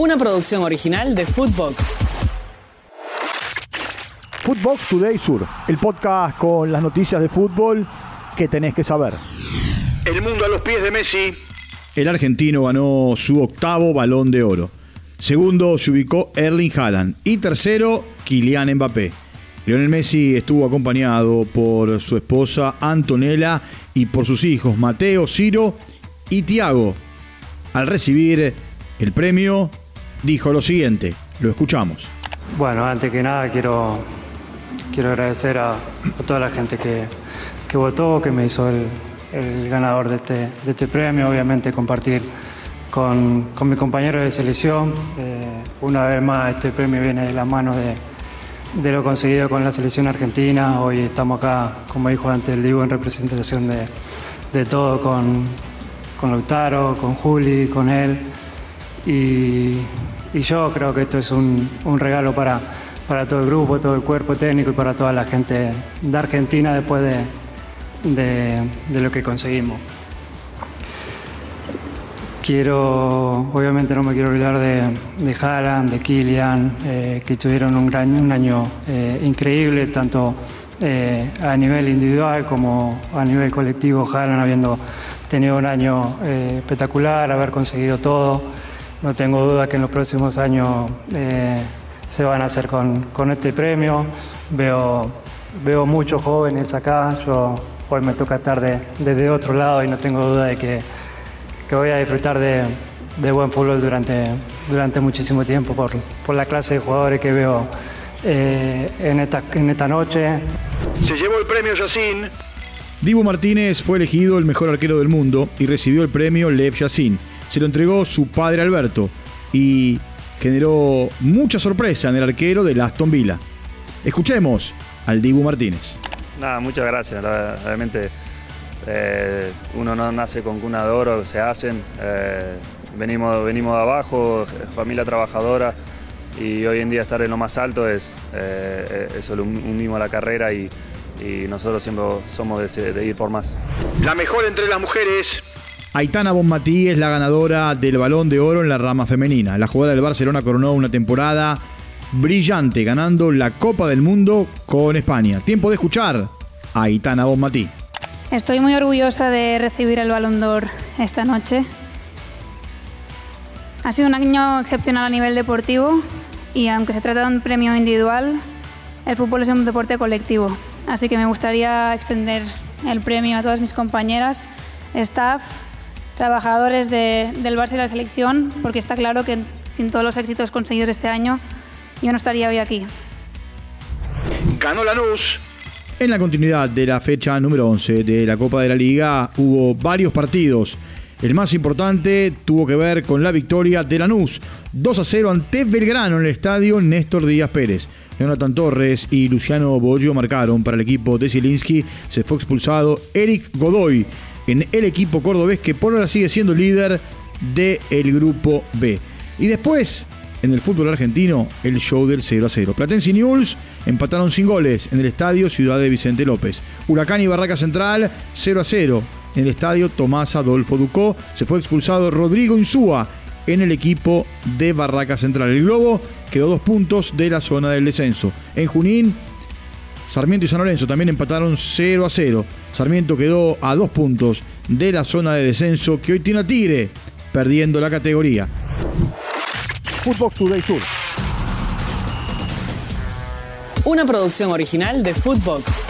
Una producción original de Footbox. Footbox Today Sur, el podcast con las noticias de fútbol que tenés que saber. El mundo a los pies de Messi. El argentino ganó su octavo balón de oro. Segundo se ubicó Erling Haaland. Y tercero, Kylian Mbappé. Lionel Messi estuvo acompañado por su esposa Antonella y por sus hijos Mateo, Ciro y Tiago. Al recibir el premio, dijo lo siguiente. Lo escuchamos. Bueno, antes que nada quiero, quiero agradecer a, toda la gente que, que votó, que me hizo el, el ganador de este, de este premio. Obviamente compartir con, con mis compañeros de selección. Eh, una vez más este premio viene de la mano de, de lo conseguido con la selección argentina. Hoy estamos acá, como dijo antes el Divo, en representación de, de todo con, con Lautaro, con Juli, con él. Y, yo creo que esto es un, regalo para, para todo el grupo, todo el cuerpo técnico y para toda la gente de Argentina después de, de, lo que conseguimos. Quiero, obviamente no me quiero olvidar de, de de Kylian, eh, que tuvieron un, gran, un año eh, increíble, tanto eh, a nivel individual como a nivel colectivo. Haaland habiendo tenido un año espectacular, haber conseguido todo. No tengo duda que en los próximos años eh, se van a hacer con, con este premio. Veo, veo muchos jóvenes acá. Yo hoy me toca estar de- desde otro lado y no tengo duda de que, que voy a disfrutar de, de buen fútbol durante, durante muchísimo tiempo por, por la clase de jugadores que veo eh, en, esta, en esta noche. Se llevó el premio Yacine. Dibu Martínez fue elegido el mejor arquero del mundo y recibió el premio Lev Yassin. Se lo entregó su padre Alberto y generó mucha sorpresa en el arquero de Aston Villa. Escuchemos al Dibu Martínez. Nada, muchas gracias. Realmente eh, uno no nace con cuna de oro, se hacen. eh, venimos, venimos de abajo, familia trabajadora y hoy en día estar en lo más alto es eh, eso, un, un mimo a la carrera y, y nosotros siempre somos de, de ir por más. La mejor entre las mujeres. Aitana Bonmatí es la ganadora del Balón de Oro en la rama femenina. La jugadora del Barcelona coronó una temporada brillante ganando la Copa del Mundo con España. Tiempo de escuchar a Aitana Bonmatí. Estoy muy orgullosa de recibir el Balón d'Or esta noche. Ha sido un año excepcional a nivel deportivo y aunque se trata de un premio individual, el fútbol es un deporte colectivo. Así que me gustaría extender el premio a todas mis compañeras, staff, trabajadores de- del Barça y la selección, porque está claro que sin todos los éxitos conseguidos este año, yo no estaría hoy aquí. Ganó Lanús. En la continuidad de la fecha número 11 de la Copa de la Liga hubo varios partidos. El más importante tuvo que ver con la victoria de Lanús, 2 a 0 ante Belgrano en el estadio Néstor Díaz Pérez. Jonathan Torres y Luciano Bollo marcaron para el equipo de Zielinski. Se fue expulsado Eric Godoy en el equipo cordobés que por ahora sigue siendo líder del grupo B. Y después, en el fútbol argentino, el show del 0 a 0. Platense y Newell's empataron sin goles en el estadio Ciudad de Vicente López. Huracán y Barraca Central 0 a 0 en el estadio Tomás Adolfo Ducó. Se fue expulsado Rodrigo Insúa en el equipo de Barraca Central. El Globo quedó dos puntos de la zona del descenso. En Junín, Sarmiento y San Lorenzo también empataron 0 a 0. Sarmiento quedó a dos puntos de la zona de descenso que hoy tiene a Tigre perdiendo la categoría. Footbox Today Sur. Una producción original de Footbox.